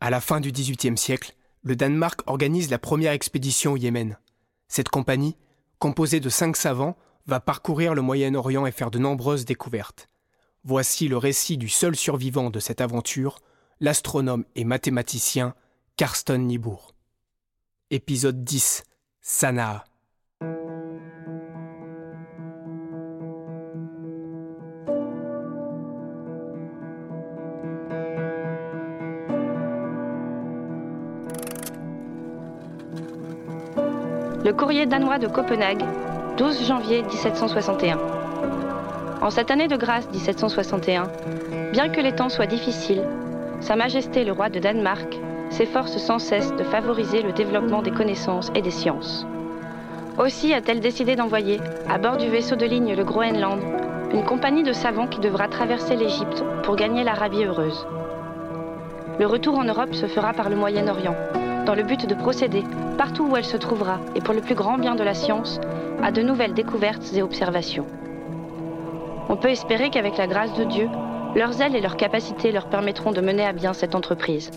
À la fin du XVIIIe siècle, le Danemark organise la première expédition au Yémen. Cette compagnie, composée de cinq savants, va parcourir le Moyen-Orient et faire de nombreuses découvertes. Voici le récit du seul survivant de cette aventure, l'astronome et mathématicien Karsten Niebuhr. Épisode 10 Sanaa. Le courrier danois de Copenhague, 12 janvier 1761. En cette année de grâce 1761, bien que les temps soient difficiles, Sa Majesté le roi de Danemark s'efforce sans cesse de favoriser le développement des connaissances et des sciences. Aussi a-t-elle décidé d'envoyer, à bord du vaisseau de ligne le Groenland, une compagnie de savants qui devra traverser l'Égypte pour gagner l'Arabie heureuse. Le retour en Europe se fera par le Moyen-Orient, dans le but de procéder, partout où elle se trouvera, et pour le plus grand bien de la science, à de nouvelles découvertes et observations. On peut espérer qu'avec la grâce de Dieu, leurs ailes et leurs capacités leur permettront de mener à bien cette entreprise.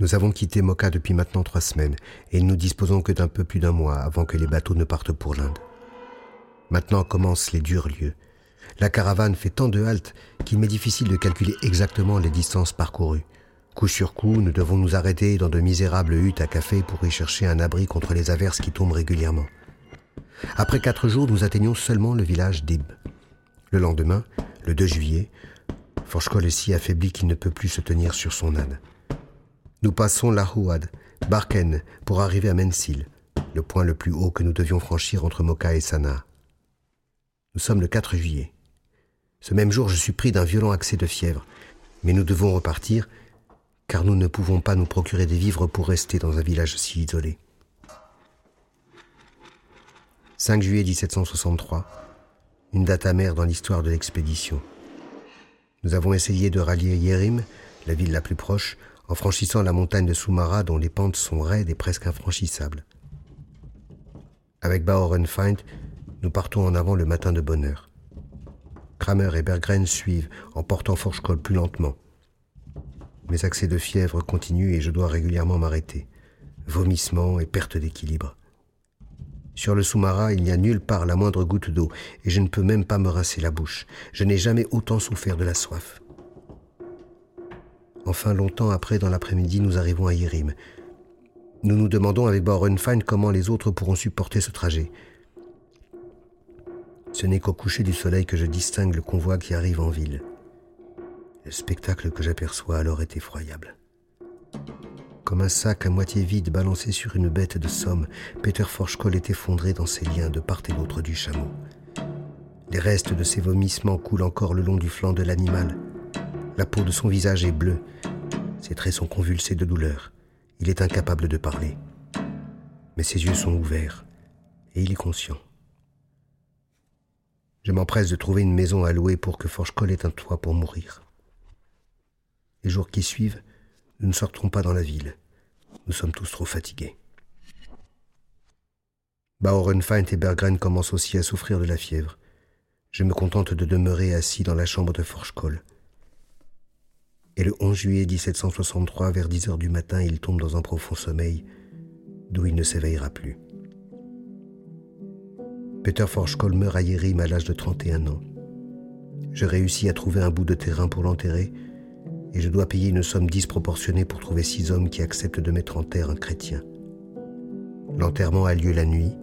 Nous avons quitté Mocha depuis maintenant trois semaines et nous disposons que d'un peu plus d'un mois avant que les bateaux ne partent pour l'Inde. Maintenant commencent les durs lieux. La caravane fait tant de haltes qu'il m'est difficile de calculer exactement les distances parcourues. Coup sur coup, nous devons nous arrêter dans de misérables huttes à café pour y chercher un abri contre les averses qui tombent régulièrement. Après quatre jours, nous atteignons seulement le village d'Ib. Le lendemain, le 2 juillet, Forchkol est si affaibli qu'il ne peut plus se tenir sur son âne. Nous passons la Houad, Barken, pour arriver à Mensil, le point le plus haut que nous devions franchir entre Moka et Sanaa. Nous sommes le 4 juillet. Ce même jour, je suis pris d'un violent accès de fièvre, mais nous devons repartir, car nous ne pouvons pas nous procurer des vivres pour rester dans un village si isolé. 5 juillet 1763, une date amère dans l'histoire de l'expédition. Nous avons essayé de rallier Yérim, la ville la plus proche, en franchissant la montagne de Soumara dont les pentes sont raides et presque infranchissables. Avec Bauernfeind, nous partons en avant le matin de bonne heure. Kramer et Berggren suivent en portant Forchkol plus lentement. Mes accès de fièvre continuent et je dois régulièrement m'arrêter. Vomissements et perte d'équilibre. Sur le Soumara, il n'y a nulle part la moindre goutte d'eau et je ne peux même pas me rincer la bouche. Je n'ai jamais autant souffert de la soif. Enfin, longtemps après, dans l'après-midi, nous arrivons à Yérim. Nous nous demandons avec Bauernfeind comment les autres pourront supporter ce trajet. Ce n'est qu'au coucher du soleil que je distingue le convoi qui arrive en ville. Le spectacle que j'aperçois alors est effroyable. Comme un sac à moitié vide balancé sur une bête de somme, Peter Forchkol est effondré dans ses liens de part et d'autre du chameau. Les restes de ses vomissements coulent encore le long du flanc de l'animal. La peau de son visage est bleue. Ses traits sont convulsés de douleur. Il est incapable de parler. Mais ses yeux sont ouverts et il est conscient. Je m'empresse de trouver une maison à louer pour que Forchkol ait un toit pour mourir. Les jours qui suivent, nous ne sortirons pas dans la ville. Nous sommes tous trop fatigués. Bauernfeind et Berggren commencent aussi à souffrir de la fièvre. Je me contente de demeurer assis dans la chambre de Forchkol. Et le 11 juillet 1763, vers 10 heures du matin, il tombe dans un profond sommeil, d'où il ne s'éveillera plus. Peter Forchkol meurt à Yérim à l'âge de 31 ans. Je réussis à trouver un bout de terrain pour l'enterrer, et je dois payer une somme disproportionnée pour trouver six hommes qui acceptent de mettre en terre un chrétien. L'enterrement a lieu la nuit,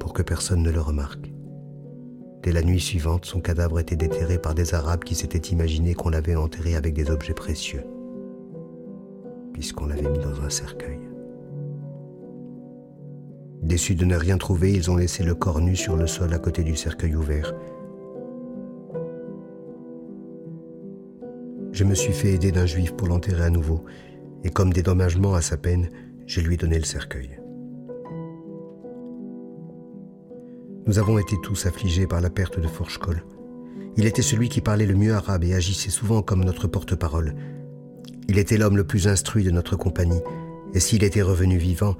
pour que personne ne le remarque. Dès la nuit suivante, son cadavre était déterré par des Arabes qui s'étaient imaginé qu'on l'avait enterré avec des objets précieux, puisqu'on l'avait mis dans un cercueil. Déçus de ne rien trouver, ils ont laissé le corps nu sur le sol à côté du cercueil ouvert. Je me suis fait aider d'un juif pour l'enterrer à nouveau, et comme dédommagement à sa peine, je lui ai donné le cercueil. Nous avons été tous affligés par la perte de Forchkol. Il était celui qui parlait le mieux arabe et agissait souvent comme notre porte-parole. Il était l'homme le plus instruit de notre compagnie, et s'il était revenu vivant,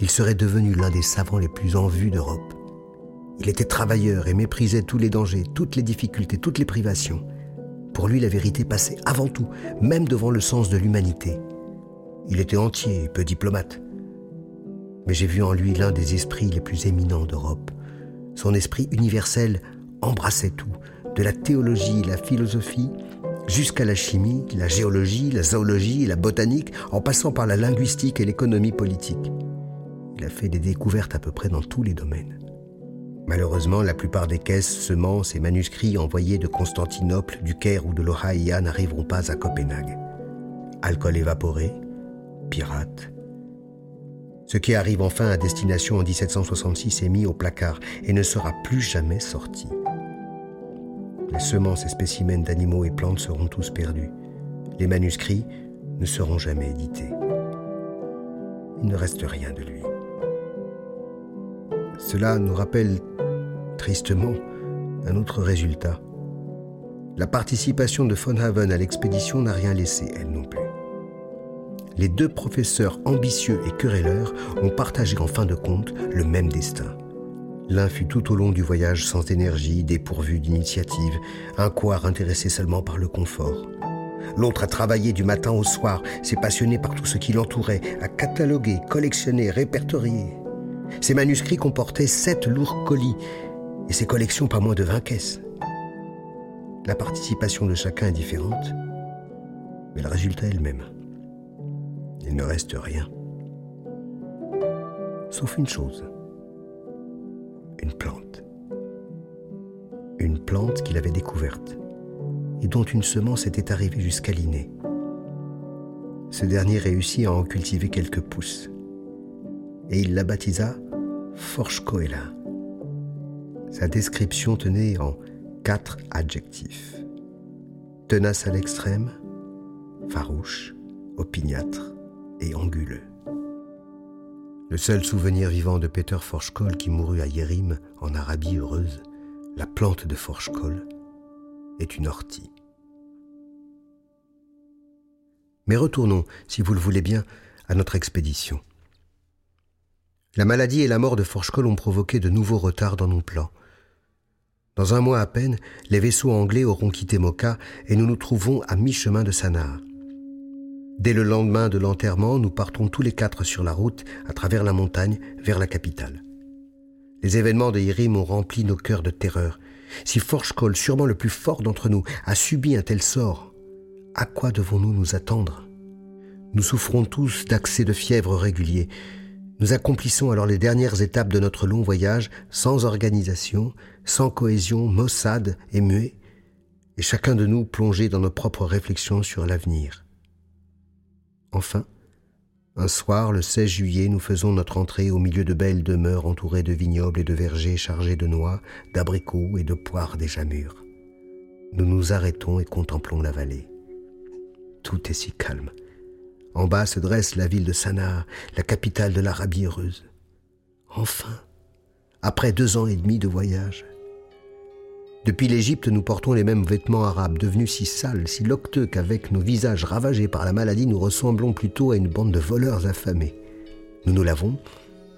il serait devenu l'un des savants les plus en vue d'Europe. Il était travailleur et méprisait tous les dangers, toutes les difficultés, toutes les privations. Pour lui, la vérité passait avant tout, même devant le sens de l'humanité. Il était entier et peu diplomate. Mais j'ai vu en lui l'un des esprits les plus éminents d'Europe. Son esprit universel embrassait tout, de la théologie, la philosophie, jusqu'à la chimie, la géologie, la zoologie, la botanique, en passant par la linguistique et l'économie politique. Il a fait des découvertes à peu près dans tous les domaines. Malheureusement, la plupart des caisses, semences et manuscrits envoyés de Constantinople, du Caire ou de l'Ohaïa n'arriveront pas à Copenhague. Alcool évaporé, pirates. Ce qui arrive enfin à destination en 1766 est mis au placard et ne sera plus jamais sorti. Les semences et spécimens d'animaux et plantes seront tous perdus. Les manuscrits ne seront jamais édités. Il ne reste rien de lui. Cela nous rappelle tristement un autre résultat. La participation de von Haven à l'expédition n'a rien laissé, elle non plus. Les deux professeurs ambitieux et querelleurs ont partagé en fin de compte le même destin. L'un fut tout au long du voyage sans énergie, dépourvu d'initiative, un coir intéressé seulement par le confort. L'autre a travaillé du matin au soir, s'est passionné par tout ce qui l'entourait, a catalogué, collectionné, répertorié. Ses manuscrits comportaient sept lourds colis et ses collections pas moins de vingt caisses. La participation de chacun est différente, mais le résultat est le même. Il ne reste rien. Sauf une chose une plante. Une plante qu'il avait découverte et dont une semence était arrivée jusqu'à l'inné. Ce dernier réussit à en cultiver quelques pousses et il la baptisa Forschkoela. Sa description tenait en quatre adjectifs. Tenace à l'extrême, farouche, opiniâtre et anguleux. Le seul souvenir vivant de Peter Forschkoll qui mourut à Yérim, en Arabie heureuse, la plante de Forschkoll, est une ortie. Mais retournons, si vous le voulez bien, à notre expédition. La maladie et la mort de Forschkoll ont provoqué de nouveaux retards dans nos plans. Dans un mois à peine, les vaisseaux anglais auront quitté Mocha et nous nous trouvons à mi-chemin de Sanaa. Dès le lendemain de l'enterrement, nous partons tous les quatre sur la route, à travers la montagne, vers la capitale. Les événements de Irim ont rempli nos cœurs de terreur. Si Forchkoll, sûrement le plus fort d'entre nous, a subi un tel sort, à quoi devons-nous nous attendre? Nous souffrons tous d'accès de fièvre réguliers. Nous accomplissons alors les dernières étapes de notre long voyage sans organisation, sans cohésion, maussade et muet, et chacun de nous plongé dans nos propres réflexions sur l'avenir. Enfin, un soir, le 16 juillet, nous faisons notre entrée au milieu de belles demeures entourées de vignobles et de vergers chargés de noix, d'abricots et de poires déjà mûres. Nous nous arrêtons et contemplons la vallée. Tout est si calme. En bas se dresse la ville de Sanaa, la capitale de l'Arabie heureuse. Enfin, après deux ans et demi de voyage, depuis l'Égypte, nous portons les mêmes vêtements arabes, devenus si sales, si locteux qu'avec nos visages ravagés par la maladie, nous ressemblons plutôt à une bande de voleurs affamés. Nous nous lavons,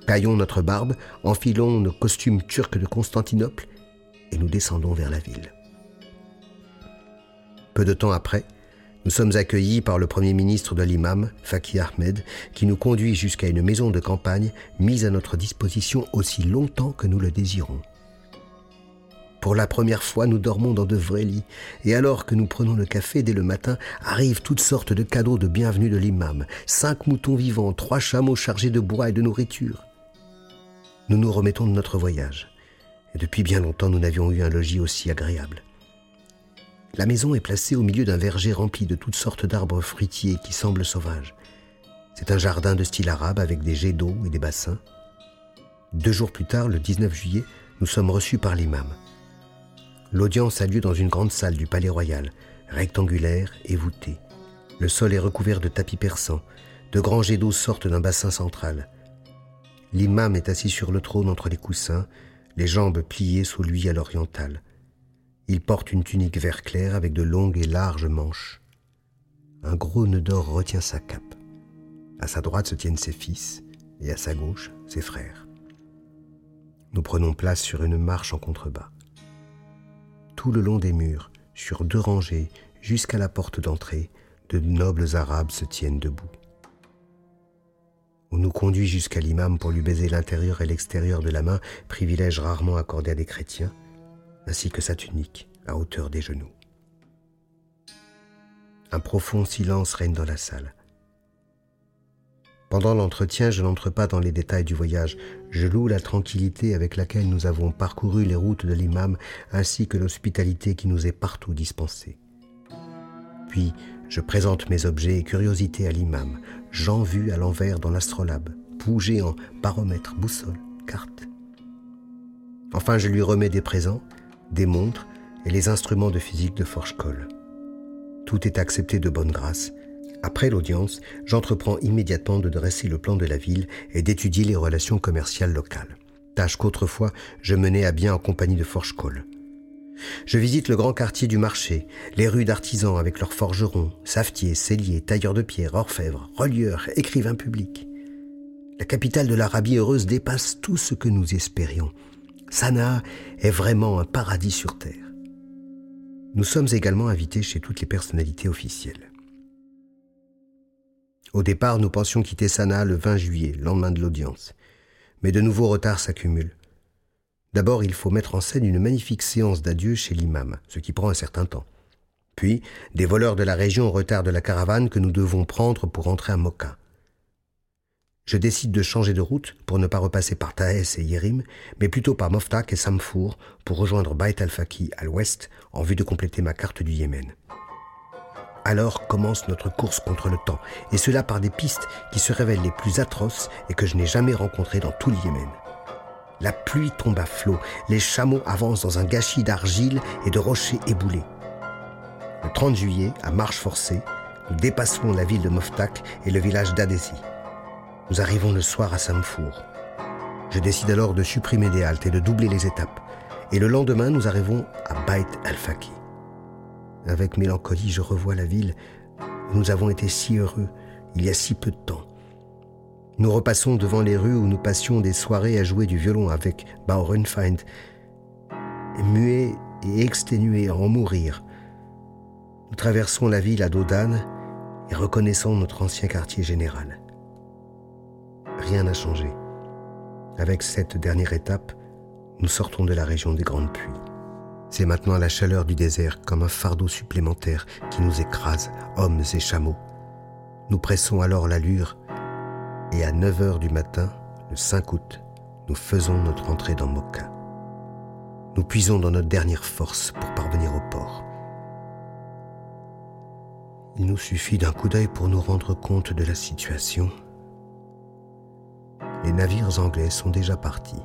taillons notre barbe, enfilons nos costumes turcs de Constantinople et nous descendons vers la ville. Peu de temps après, nous sommes accueillis par le premier ministre de l'imam, Faki Ahmed, qui nous conduit jusqu'à une maison de campagne mise à notre disposition aussi longtemps que nous le désirons. Pour la première fois, nous dormons dans de vrais lits, et alors que nous prenons le café dès le matin, arrivent toutes sortes de cadeaux de bienvenue de l'imam. Cinq moutons vivants, trois chameaux chargés de bois et de nourriture. Nous nous remettons de notre voyage, et depuis bien longtemps nous n'avions eu un logis aussi agréable. La maison est placée au milieu d'un verger rempli de toutes sortes d'arbres fruitiers qui semblent sauvages. C'est un jardin de style arabe avec des jets d'eau et des bassins. Deux jours plus tard, le 19 juillet, nous sommes reçus par l'imam. L'audience a lieu dans une grande salle du palais royal, rectangulaire et voûtée. Le sol est recouvert de tapis persans. De grands jets d'eau sortent d'un bassin central. L'imam est assis sur le trône entre les coussins, les jambes pliées sous lui à l'orientale. Il porte une tunique vert clair avec de longues et larges manches. Un gros nœud d'or retient sa cape. À sa droite se tiennent ses fils, et à sa gauche, ses frères. Nous prenons place sur une marche en contrebas. Tout le long des murs, sur deux rangées, jusqu'à la porte d'entrée, de nobles Arabes se tiennent debout. On nous conduit jusqu'à l'imam pour lui baiser l'intérieur et l'extérieur de la main, privilège rarement accordé à des chrétiens, ainsi que sa tunique à hauteur des genoux. Un profond silence règne dans la salle. Pendant l'entretien, je n'entre pas dans les détails du voyage. Je loue la tranquillité avec laquelle nous avons parcouru les routes de l'imam ainsi que l'hospitalité qui nous est partout dispensée. Puis, je présente mes objets et curiosités à l'imam, Jean vu à l'envers dans l'astrolabe, pouls géant, baromètre, boussole, carte. Enfin, je lui remets des présents, des montres et les instruments de physique de Forge-Col. Tout est accepté de bonne grâce. Après l'audience, j'entreprends immédiatement de dresser le plan de la ville et d'étudier les relations commerciales locales. Tâche qu'autrefois je menais à bien en compagnie de Forge-Col. Je visite le grand quartier du marché, les rues d'artisans avec leurs forgerons, savetiers, celliers, tailleurs de pierre, orfèvres, relieurs, écrivains publics. La capitale de l'Arabie heureuse dépasse tout ce que nous espérions. Sanaa est vraiment un paradis sur terre. Nous sommes également invités chez toutes les personnalités officielles. Au départ, nous pensions quitter Sanaa le 20 juillet, lendemain de l'audience. Mais de nouveaux retards s'accumulent. D'abord, il faut mettre en scène une magnifique séance d'adieu chez l'imam, ce qui prend un certain temps. Puis, des voleurs de la région retardent la caravane que nous devons prendre pour entrer à Moka. Je décide de changer de route pour ne pas repasser par Taès et Yérim, mais plutôt par Moftak et Samfour pour rejoindre Bait al-Faki à l'ouest en vue de compléter ma carte du Yémen. Alors commence notre course contre le temps, et cela par des pistes qui se révèlent les plus atroces et que je n'ai jamais rencontrées dans tout le Yémen. La pluie tombe à flot, les chameaux avancent dans un gâchis d'argile et de rochers éboulés. Le 30 juillet, à marche forcée, nous dépassons la ville de Moftak et le village d'Adesi. Nous arrivons le soir à Samfour. Je décide alors de supprimer des haltes et de doubler les étapes. Et le lendemain, nous arrivons à Bait al-Faki. Avec mélancolie, je revois la ville où nous avons été si heureux il y a si peu de temps. Nous repassons devant les rues où nous passions des soirées à jouer du violon avec Bauernfeind, muets et exténués à en mourir. Nous traversons la ville à dos d'âne et reconnaissons notre ancien quartier général. Rien n'a changé. Avec cette dernière étape, nous sortons de la région des grandes pluies. C'est maintenant la chaleur du désert comme un fardeau supplémentaire qui nous écrase, hommes et chameaux. Nous pressons alors l'allure et à 9 heures du matin, le 5 août, nous faisons notre entrée dans Moka. Nous puisons dans notre dernière force pour parvenir au port. Il nous suffit d'un coup d'œil pour nous rendre compte de la situation. Les navires anglais sont déjà partis.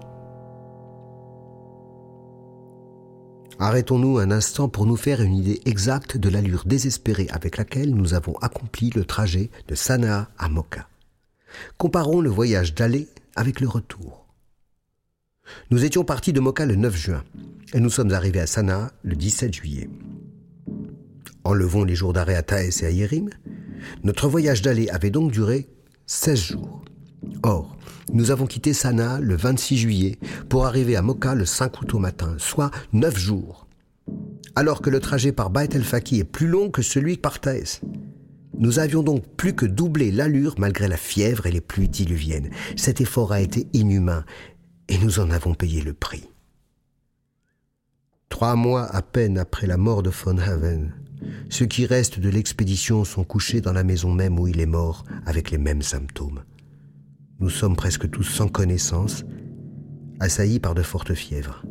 Arrêtons-nous un instant pour nous faire une idée exacte de l'allure désespérée avec laquelle nous avons accompli le trajet de Sanaa à Moka. Comparons le voyage d'aller avec le retour. Nous étions partis de Moka le 9 juin et nous sommes arrivés à Sanaa le 17 juillet. Enlevons les jours d'arrêt à Thaès et à Yérim. Notre voyage d'aller avait donc duré 16 jours. Or, nous avons quitté Sanaa le 26 juillet pour arriver à Moka le 5 août au matin, soit 9 jours. Alors que le trajet par Bait el-Faki est plus long que celui par Thaès. Nous avions donc plus que doublé l'allure malgré la fièvre et les pluies diluviennes. Cet effort a été inhumain et nous en avons payé le prix. Trois mois à peine après la mort de von Haven, ceux qui restent de l'expédition sont couchés dans la maison même où il est mort avec les mêmes symptômes. Nous sommes presque tous sans connaissance, assaillis par de fortes fièvres.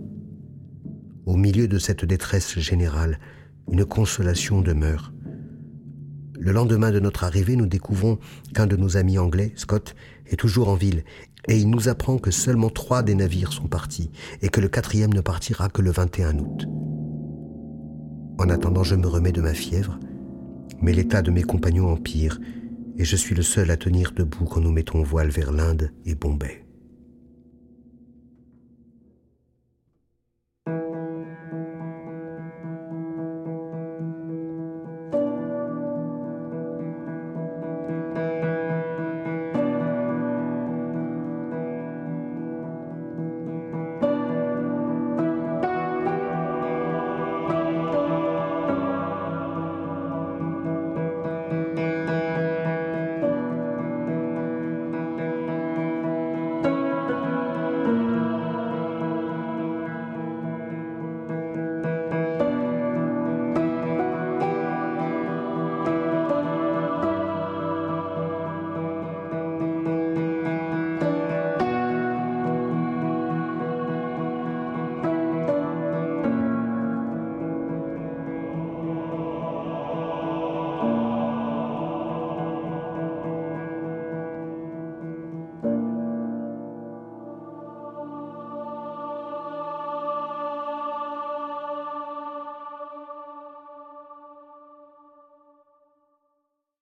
Au milieu de cette détresse générale, une consolation demeure. Le lendemain de notre arrivée, nous découvrons qu'un de nos amis anglais, Scott, est toujours en ville, et il nous apprend que seulement trois des navires sont partis, et que le quatrième ne partira que le 21 août. En attendant, je me remets de ma fièvre, mais l'état de mes compagnons empire, et je suis le seul à tenir debout quand nous mettons voile vers l'Inde et Bombay.